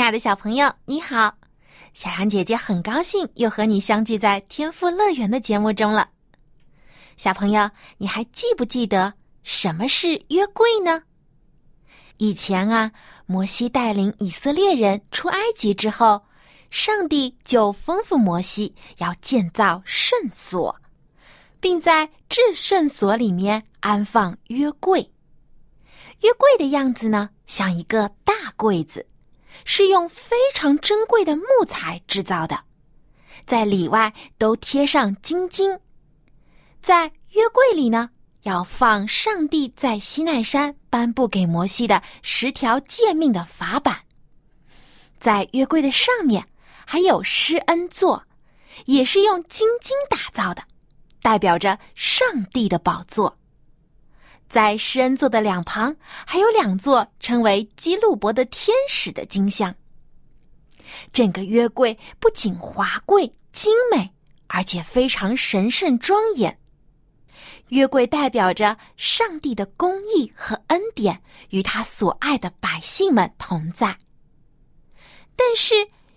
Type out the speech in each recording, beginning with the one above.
亲爱的小朋友，你好！小羊姐姐很高兴又和你相聚在天赋乐园的节目中了。小朋友，你还记不记得什么是约柜呢？以前啊，摩西带领以色列人出埃及之后，上帝就吩咐摩西要建造圣所，并在至圣所里面安放约柜。约柜的样子呢，像一个大柜子。是用非常珍贵的木材制造的，在里外都贴上金金。在约柜里呢，要放上帝在西奈山颁布给摩西的十条诫命的法版。在约柜的上面还有施恩座，也是用金金打造的，代表着上帝的宝座。在施恩座的两旁，还有两座称为基路伯的天使的金像。整个约柜不仅华贵精美，而且非常神圣庄严。约柜代表着上帝的公义和恩典与他所爱的百姓们同在。但是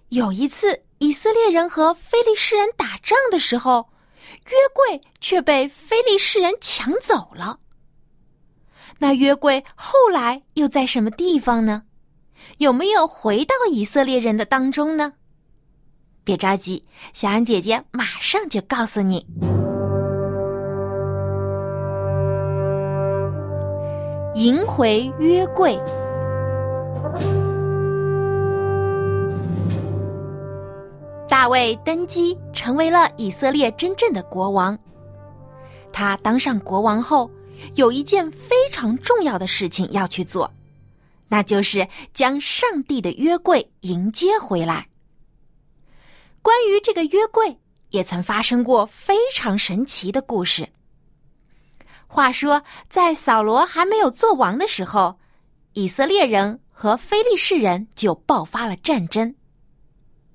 有一次，以色列人和非利士人打仗的时候，约柜却被非利士人抢走了。那约柜后来又在什么地方呢？有没有回到以色列人的当中呢？别着急，小安姐姐马上就告诉你。迎回约柜，大卫登基成为了以色列真正的国王。他当上国王后。有一件非常重要的事情要去做，那就是将上帝的约柜迎接回来。关于这个约柜，也曾发生过非常神奇的故事。话说，在扫罗还没有做王的时候，以色列人和非利士人就爆发了战争。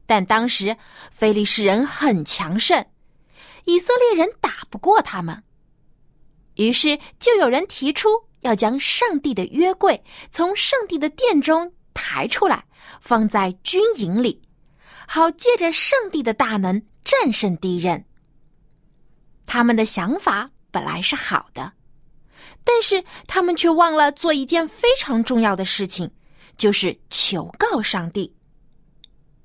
但当时非利士人很强盛，以色列人打不过他们。于是，就有人提出要将上帝的约柜从上帝的殿中抬出来，放在军营里，好借着上帝的大能战胜敌人。他们的想法本来是好的，但是他们却忘了做一件非常重要的事情，就是求告上帝。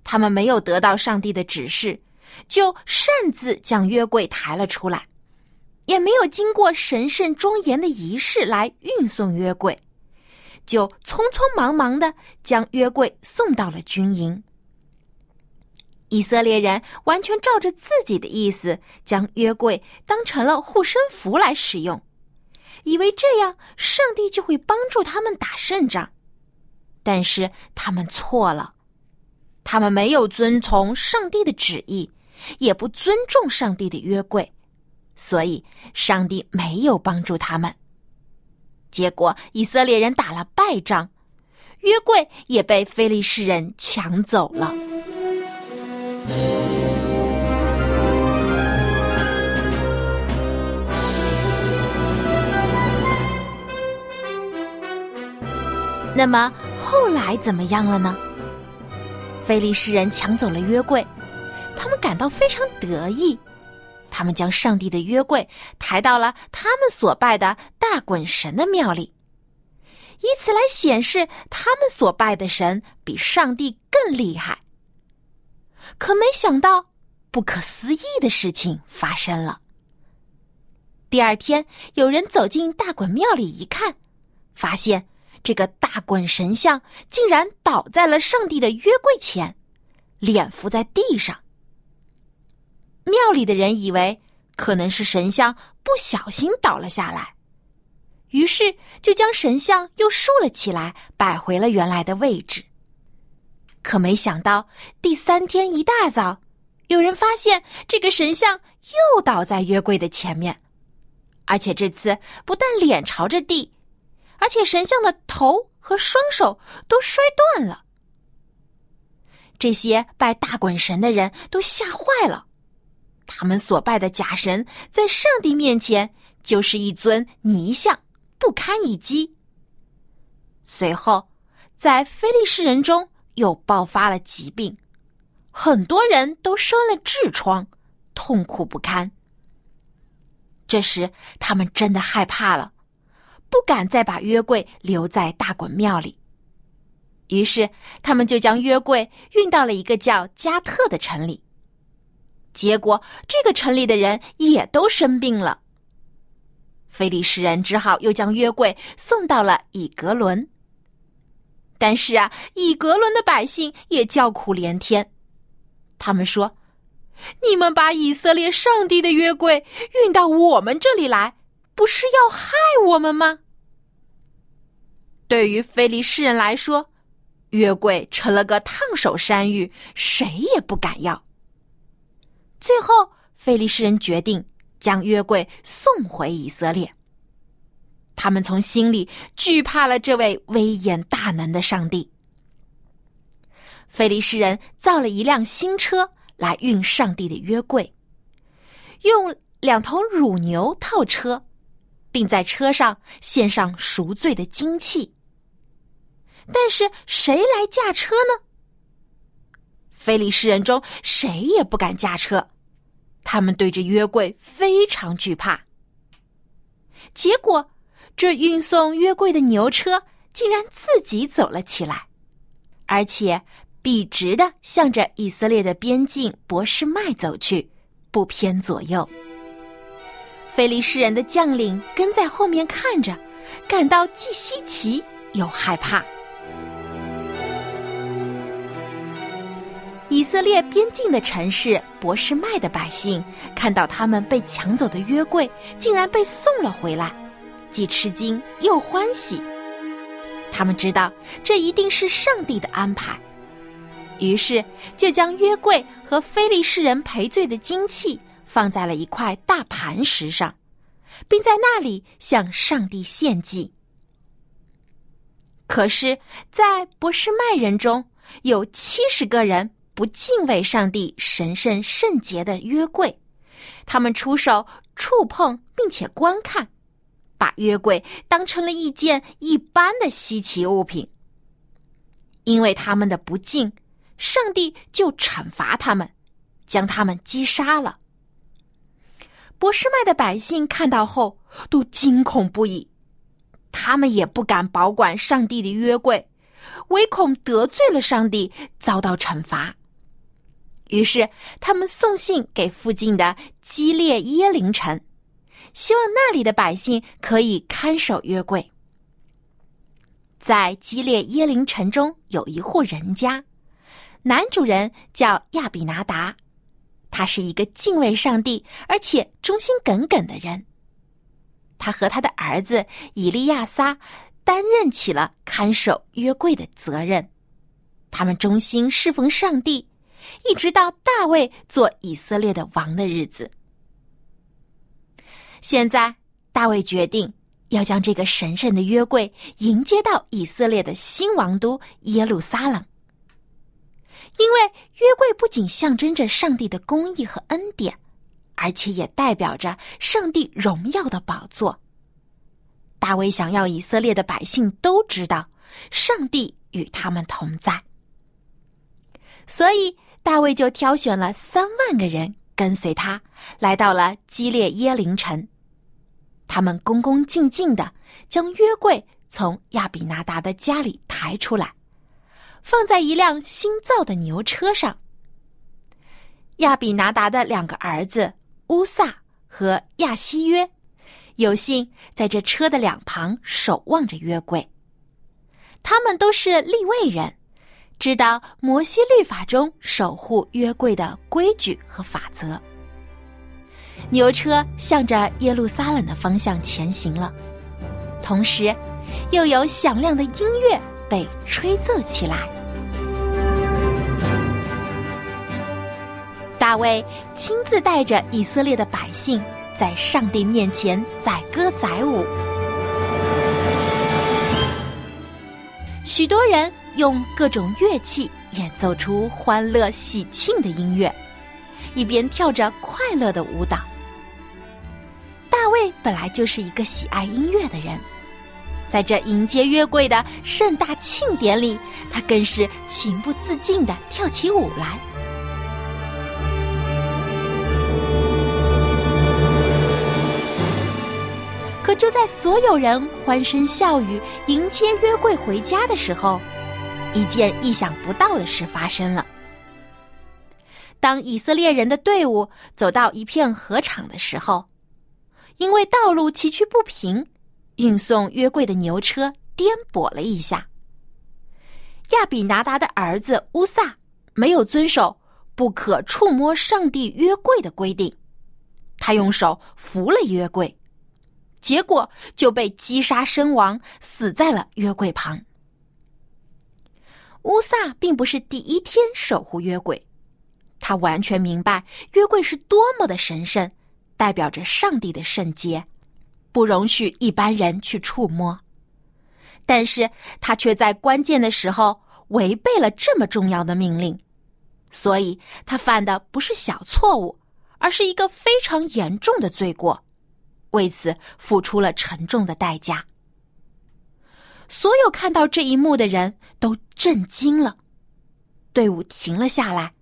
他们没有得到上帝的指示，就擅自将约柜抬了出来。也没有经过神圣庄严的仪式来运送约柜，就匆匆忙忙的将约柜送到了军营。以色列人完全照着自己的意思，将约柜当成了护身符来使用，以为这样上帝就会帮助他们打胜仗。但是他们错了，他们没有遵从上帝的旨意，也不尊重上帝的约柜。所以，上帝没有帮助他们。结果，以色列人打了败仗，约柜也被非利士人抢走了。那么后来怎么样了呢？非利士人抢走了约柜，他们感到非常得意。他们将上帝的约柜抬到了他们所拜的大滚神的庙里，以此来显示他们所拜的神比上帝更厉害。可没想到，不可思议的事情发生了。第二天，有人走进大滚庙里一看，发现这个大滚神像竟然倒在了上帝的约柜前，脸伏在地上。庙里的人以为可能是神像不小心倒了下来，于是就将神像又竖了起来，摆回了原来的位置。可没想到，第三天一大早，有人发现这个神像又倒在约柜的前面，而且这次不但脸朝着地，而且神像的头和双手都摔断了。这些拜大滚神的人都吓坏了，他们所拜的假神在上帝面前就是一尊泥像。不堪一击。随后，在非利士人中又爆发了疾病，很多人都生了痔疮，痛苦不堪。这时，他们真的害怕了，不敢再把约柜留在大滚庙里。于是，他们就将约柜运到了一个叫加特的城里。结果，这个城里的人也都生病了。菲利士人只好又将约柜送到了以格伦。但是啊，以格伦的百姓也叫苦连天。他们说：“你们把以色列上帝的约柜运到我们这里来，不是要害我们吗？”对于菲利士人来说，约柜成了个烫手山芋，谁也不敢要。最后，菲利士人决定。将约柜送回以色列。他们从心里惧怕了这位威严大能的上帝。菲利士人造了一辆新车来运上帝的约柜，用两头乳牛套车，并在车上献上赎罪的金器。但是谁来驾车呢？菲利士人中谁也不敢驾车。他们对着约柜非常惧怕，结果这运送约柜的牛车竟然自己走了起来，而且笔直的向着以色列的边境博士麦走去，不偏左右。菲利士人的将领跟在后面看着，感到既稀奇又害怕。以色列边境的城市博士麦的百姓看到他们被抢走的约柜竟然被送了回来，既吃惊又欢喜。他们知道这一定是上帝的安排，于是就将约柜和非利士人赔罪的金器放在了一块大磐石上，并在那里向上帝献祭。可是，在博士麦人中有七十个人。不敬畏上帝神圣圣洁的约柜，他们出手触碰并且观看，把约柜当成了一件一般的稀奇物品。因为他们的不敬，上帝就惩罚他们，将他们击杀了。博士麦的百姓看到后都惊恐不已，他们也不敢保管上帝的约柜，唯恐得罪了上帝，遭到惩罚。于是，他们送信给附近的基列耶林城，希望那里的百姓可以看守约柜。在基列耶林城中有一户人家，男主人叫亚比拿达，他是一个敬畏上帝而且忠心耿耿的人。他和他的儿子以利亚撒担任起了看守约柜的责任，他们忠心侍奉上帝。一直到大卫做以色列的王的日子。现在，大卫决定要将这个神圣的约柜迎接到以色列的新王都耶路撒冷，因为约柜不仅象征着上帝的公义和恩典，而且也代表着上帝荣耀的宝座。大卫想要以色列的百姓都知道，上帝与他们同在，所以。大卫就挑选了三万个人跟随他，来到了基列耶林城。他们恭恭敬敬的将约柜从亚比拿达的家里抬出来，放在一辆新造的牛车上。亚比拿达的两个儿子乌萨和亚西约有幸在这车的两旁守望着约柜，他们都是立位人。知道摩西律法中守护约柜的规矩和法则。牛车向着耶路撒冷的方向前行了，同时，又有响亮的音乐被吹奏起来。大卫亲自带着以色列的百姓，在上帝面前载歌载舞。许多人用各种乐器演奏出欢乐喜庆的音乐，一边跳着快乐的舞蹈。大卫本来就是一个喜爱音乐的人，在这迎接约柜的盛大庆典里，他更是情不自禁的跳起舞来。可就在所有人欢声笑语迎接约柜回家的时候，一件意想不到的事发生了。当以色列人的队伍走到一片河场的时候，因为道路崎岖不平，运送约柜的牛车颠簸了一下。亚比拿达的儿子乌萨没有遵守不可触摸上帝约柜的规定，他用手扶了约柜。结果就被击杀身亡，死在了约柜旁。乌萨并不是第一天守护约柜，他完全明白约柜是多么的神圣，代表着上帝的圣洁，不容许一般人去触摸。但是他却在关键的时候违背了这么重要的命令，所以他犯的不是小错误，而是一个非常严重的罪过。为此付出了沉重的代价。所有看到这一幕的人都震惊了，队伍停了下来，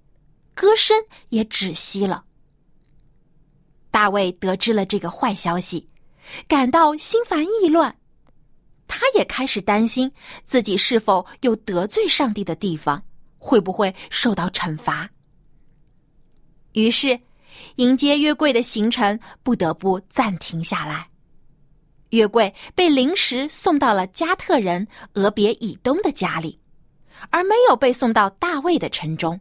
歌声也止息了。大卫得知了这个坏消息，感到心烦意乱，他也开始担心自己是否有得罪上帝的地方，会不会受到惩罚。于是。迎接约柜的行程不得不暂停下来，约柜被临时送到了加特人俄别以东的家里，而没有被送到大卫的城中。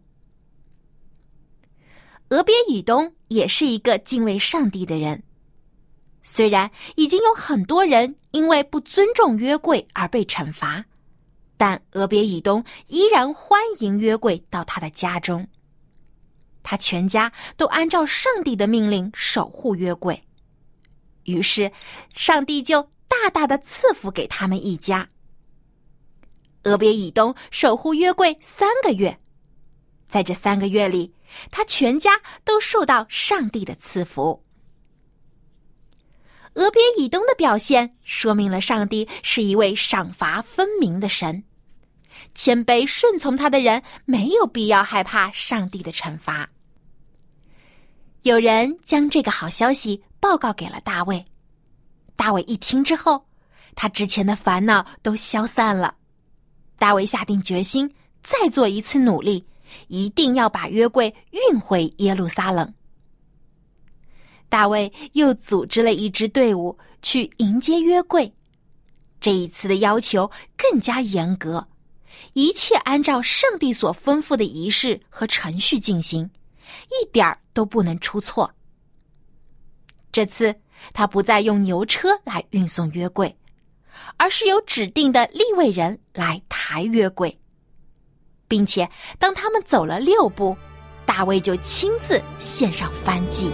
俄别以东也是一个敬畏上帝的人，虽然已经有很多人因为不尊重约柜而被惩罚，但俄别以东依然欢迎约柜到他的家中。他全家都按照上帝的命令守护约柜，于是上帝就大大的赐福给他们一家。俄别以东守护约柜三个月，在这三个月里，他全家都受到上帝的赐福。俄别以东的表现说明了上帝是一位赏罚分明的神。谦卑顺从他的人没有必要害怕上帝的惩罚。有人将这个好消息报告给了大卫，大卫一听之后，他之前的烦恼都消散了。大卫下定决心再做一次努力，一定要把约柜运回耶路撒冷。大卫又组织了一支队伍去迎接约柜，这一次的要求更加严格。一切按照上帝所吩咐的仪式和程序进行，一点儿都不能出错。这次他不再用牛车来运送约柜，而是由指定的立位人来抬约柜，并且当他们走了六步，大卫就亲自献上燔祭。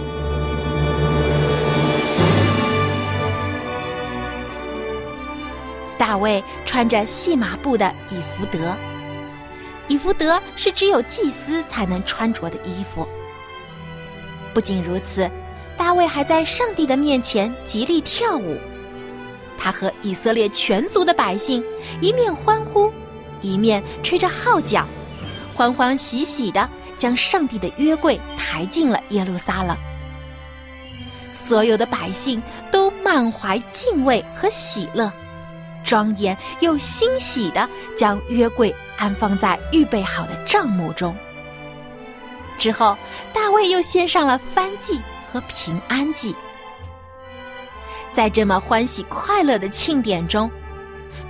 大卫穿着细麻布的以弗德，以弗德是只有祭司才能穿着的衣服。不仅如此，大卫还在上帝的面前极力跳舞。他和以色列全族的百姓一面欢呼，一面吹着号角，欢欢喜喜的将上帝的约柜抬进了耶路撒冷。所有的百姓都满怀敬畏和喜乐。庄严又欣喜的将约柜安放在预备好的帐幕中。之后，大卫又献上了燔祭平安祭。在这么欢喜快乐的庆典中，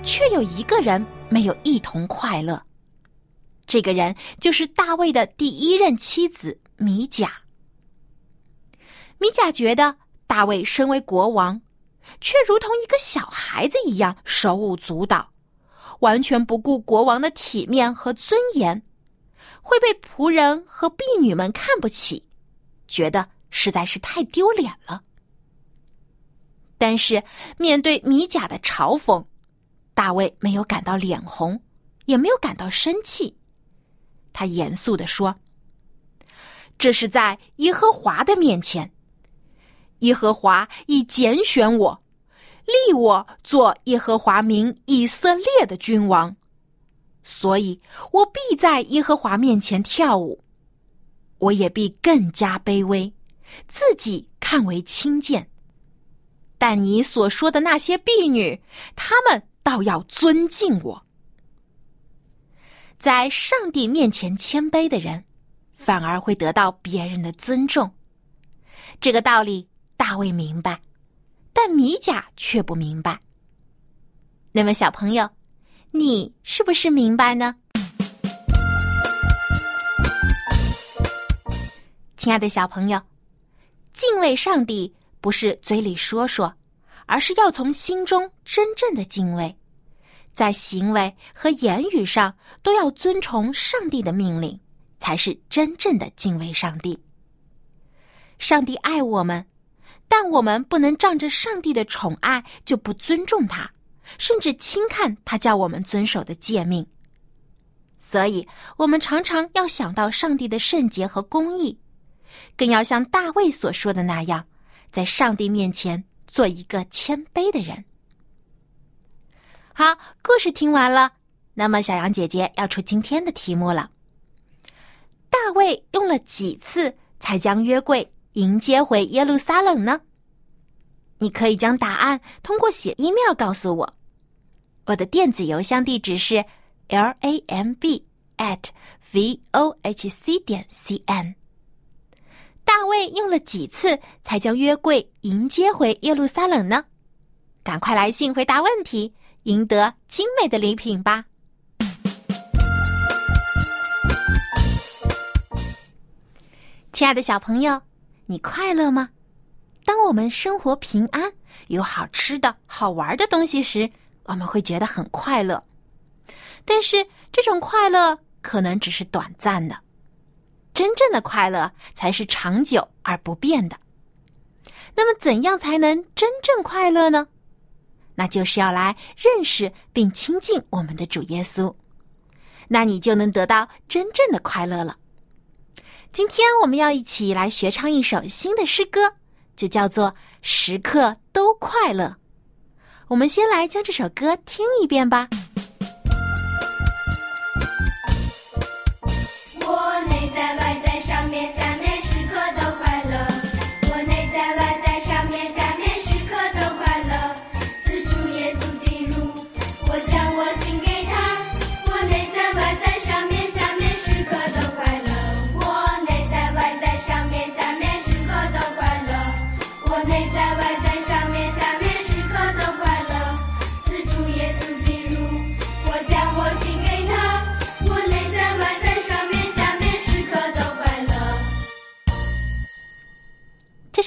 却有一个人没有一同快乐。这个人就是大卫的第一任妻子米甲。米甲觉得大卫身为国王。却如同一个小孩子一样手舞足蹈，完全不顾国王的体面和尊严，会被仆人和婢女们看不起，觉得实在是太丢脸了。但是面对米甲的嘲讽，大卫没有感到脸红，也没有感到生气。他严肃地说：“这是在耶和华的面前，耶和华已拣选我，立我做耶和华民以色列的君王，所以我必在耶和华面前跳舞，我也必更加卑微，自己看为轻贱。”但你所说的那些婢女，她们倒要尊敬我。在上帝面前谦卑的人，反而会得到别人的尊重。这个道理大卫明白，但米甲却不明白。那么，小朋友，你是不是明白呢？亲爱的小朋友，敬畏上帝。不是嘴里说说，而是要从心中真正的敬畏，在行为和言语上都要遵从上帝的命令，才是真正的敬畏上帝。上帝爱我们，但我们不能仗着上帝的宠爱就不尊重他，甚至轻看他叫我们遵守的诫命。所以，我们常常要想到上帝的圣洁和公义，更要像大卫所说的那样。在上帝面前做一个谦卑的人。好，故事听完了，那么小杨姐姐要出今天的题目了。大卫用了几次才将约柜迎接回耶路撒冷呢？你可以将答案通过写 email 告诉我，我的电子邮箱地址是 l a m b at v o h c 点 c n。大卫用了几次才将约柜迎接回耶路撒冷呢？赶快来信回答问题，赢得精美的礼品吧！亲爱的小朋友，你快乐吗？当我们生活平安，有好吃的好玩的东西时，我们会觉得很快乐。但是这种快乐可能只是短暂的。真正的快乐才是长久而不变的。那么，怎样才能真正快乐呢？那就是要来认识并亲近我们的主耶稣，那你就能得到真正的快乐了。今天我们要一起来学唱一首新的诗歌，就叫做《时刻都快乐》。我们先来将这首歌听一遍吧。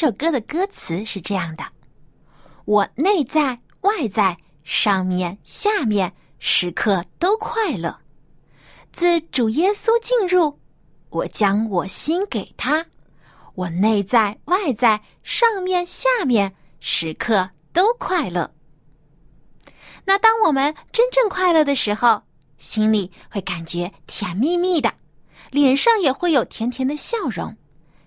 首歌的歌词是这样的：我内在外在上面下面时刻都快乐，自主耶稣进入，我将我心给他，我内在外在上面下面时刻都快乐。那当我们真正快乐的时候，心里会感觉甜蜜蜜的，脸上也会有甜甜的笑容。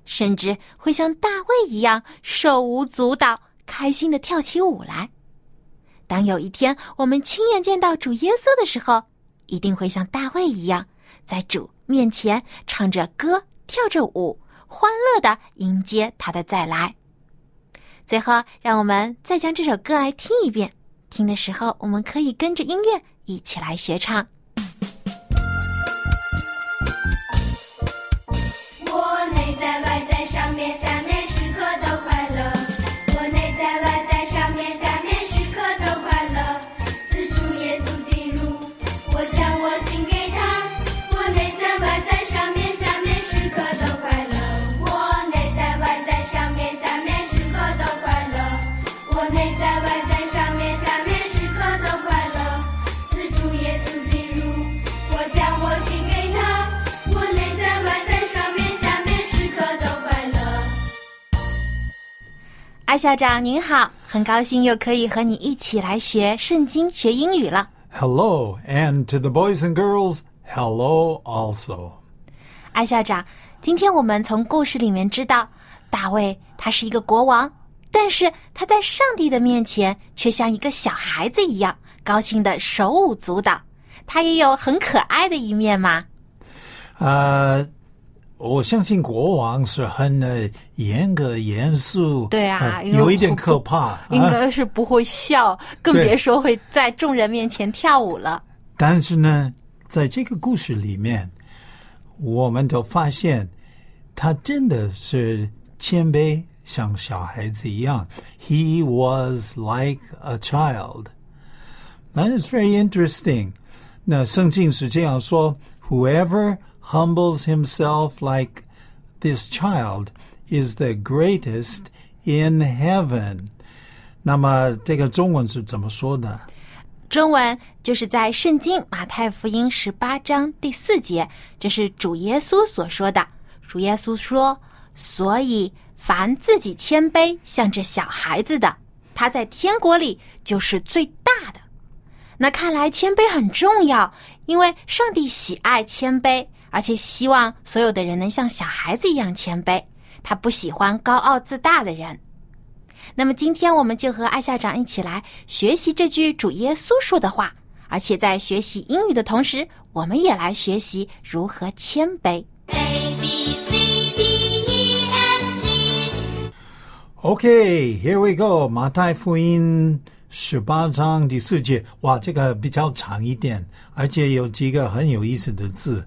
甚至会像大卫一样手舞足蹈，开心的跳起舞来。当有一天我们亲眼见到主耶稣的时候，一定会像大卫一样，在主面前唱着歌、跳着舞，欢乐的迎接他的再来。最后，让我们再将这首歌来听一遍。听的时候，我们可以跟着音乐一起来学唱。艾校长您好，很高兴又可以和你一起来学圣经、学英语了。Hello, and to the boys and girls, hello also. 艾校长，今天我们从故事里面知道，大卫他是一个国王，但是他在上帝的面前却像一个小孩子一样，高兴的手舞足蹈。他也有很可爱的一面嘛。呃，我相信国王是很呃严格、严肃，对啊呃有一点可怕。应啊该是不会笑，更别说会在众人面前跳舞了。但是呢，在这个故事里面，我们都发现他真的是谦卑，像小孩子一样。He was like a child. That is very interesting. 那圣经是这样说：Whoever humbles himself like this child is the greatest in heaven. 那么这个中文是怎么说的？中文就是在圣经马太福音十八章第四节，这是主耶稣所说的。主耶稣说：“所以凡自己谦卑，像这小孩子的，他在天国里就是最大的。”那看来谦卑很重要，因为上帝喜爱谦卑，而且希望所有的人能像小孩子一样谦卑。他不喜欢高傲自大的人。那么今天我们就和艾校长一起来学习这句主耶稣说的话，而且在学习英语的同时，我们也来学习如何谦卑。A B C D E F G Okay, here we go. 马太福音十八章第四节，哇，这个比较长一点，而且有几个很有意思的字。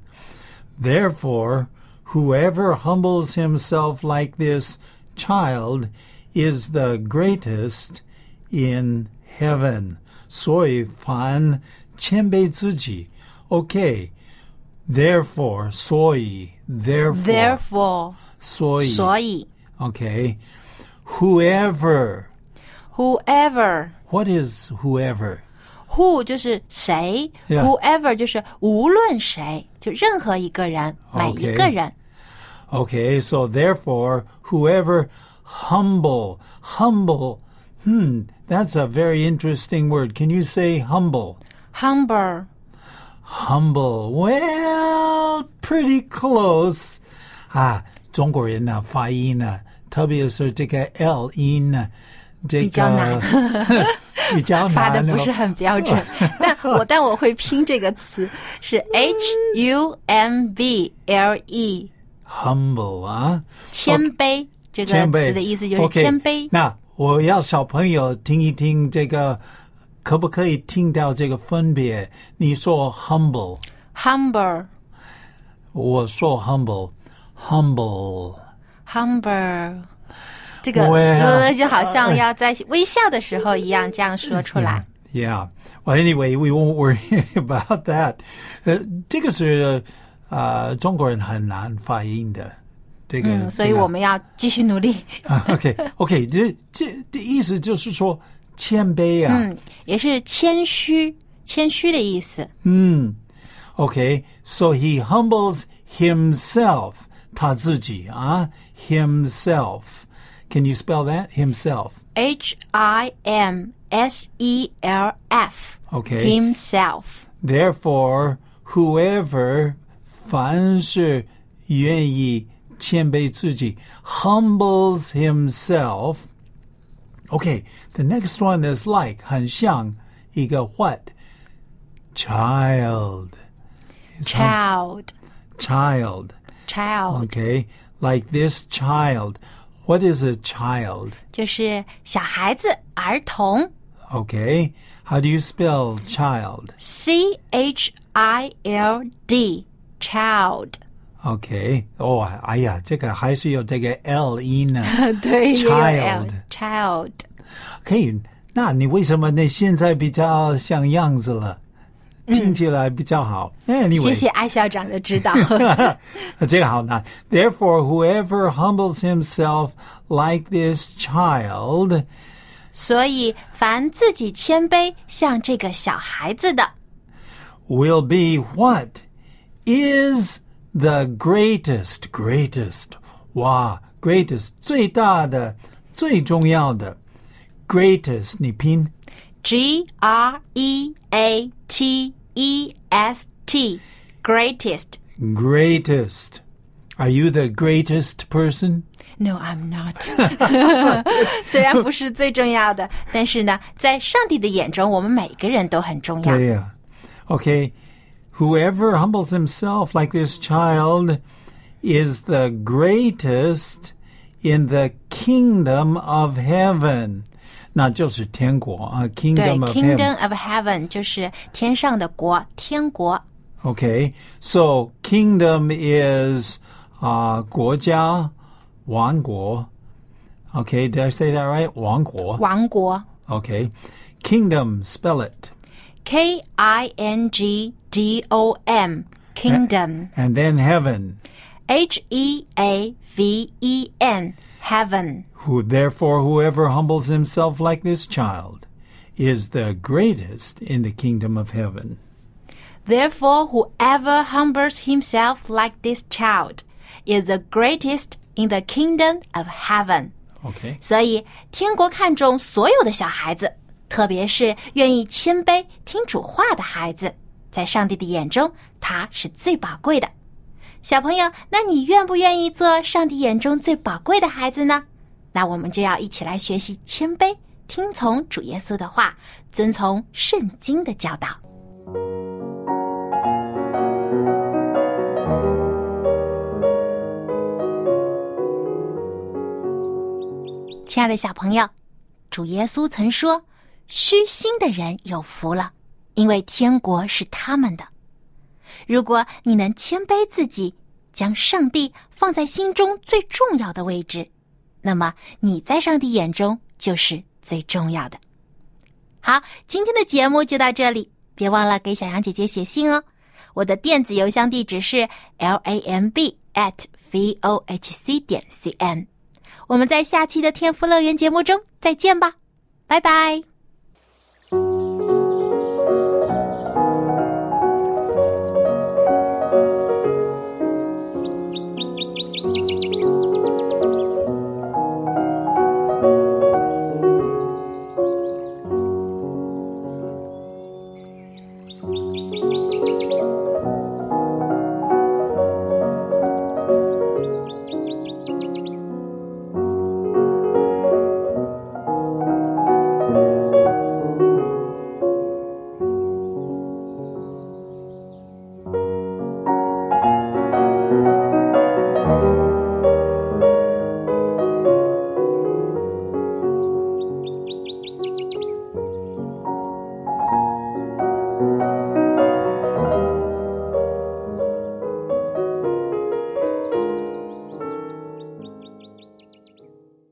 Therefore, whoever humbles himself like this child is the greatest in heaven. 所以凡谦卑自己，OK。Therefore，所以，therefore， Therefore，所以，所以 Okay. Whoever. whoever What is whoever? who 就是谁 Yeah. whoever 就是无论谁，就任何一个人，每一 Okay. 个人。 Okay, so therefore, whoever humble, humble. Hmm, that's a very interesting word. Can you say humble? humble Humble. Well, pretty close. 啊，中国人呢发音呢，特别是这个 L 音呢， 这个比较难 比较难发的不哦是很标准，但我但我会拼这个词是 H U M B L E，humble 啊。谦卑这个词的意思就是谦卑。那我要小朋友听一听这个，可不可以听到这个分别？你说 humble，humble 我说 humble，humble。humble，这个 Well，呃就好像要在微笑的时候一样这样说出来。 Yeah. Well, anyway, we won't worry about that. 呃，这个是呃中国人很难发音的。这个，嗯，所以这个我们要继续努力。啊，OK，OK，、这这的意思就是说谦卑啊。嗯，也是谦虚，谦虚的意思。 Hmm. Okay, so he humbles himself. 他自己啊，himself. Can you spell that? Himself. H I M S E L F。 Okay. Himself。 Therefore, whoever 凡是愿意谦卑自己 humbles himself. Okay, the next one is like 很像一个 what? Child. Child。 Child. Child。 Okay, like this child. What is a child? 就是小孩子、儿童。 Okay, how do you spell child? C H I L D child。 Okay. Oh, 哎呀，这个还是有这个 L 音呢。对 Child child。可以，那你为什么你现在比较像样子了？ 听起来比较好。Anyway，谢谢艾校长的指导。这个好难。Therefore, whoever humbles himself like this child 所以，凡自己谦卑，像这个小孩子的， will be what is the greatest, greatest. 哇，greatest 最大的、 最重要的，greatest 你拼 G R E A T E S T greatest. greatest。Are you the greatest person? No, I'm not 。虽然不是最重要的，但是呢，在上帝的眼中，我们每个人都很重要。 Yeah. Okay. Whoever humbles himself like this child is the greatest in the kingdom of heaven. 那就是天国啊对 kingdom of heaven. ，Kingdom of Heaven 就是天上的国，天国。 Okay, so kingdom is uh, 国家,王国. Okay, did I say that right? 王国.王国 Okay. Kingdom, spell it. K I N G D O M Kingdom And then heaven. H E A V E N Heaven Who therefore whoever humbles himself like this child is the greatest in the kingdom of heaven. Therefore whoever humbles himself like this child is the greatest in the kingdom of heaven Okay. 所以天国看重所有的小孩子，特别是愿意谦卑听主话的孩子，在上帝的眼中，他是最宝贵的。小朋友，那你愿不愿意做上帝眼中最宝贵的孩子呢？ 那我们就要一起来学习谦卑，听从主耶稣的话，遵从圣经的教导。亲爱的小朋友，主耶稣曾说：“虚心的人有福了，因为天国是他们的。”如果你能谦卑自己，将上帝放在心中最重要的位置，那么你在上帝眼中就是最重要的。好，今天的节目就到这里，别忘了给小杨姐姐写信哦。我的电子邮箱地址是 l a m b at v o h c 点 c n。我们在下期的天赋乐园节目中再见吧，拜拜。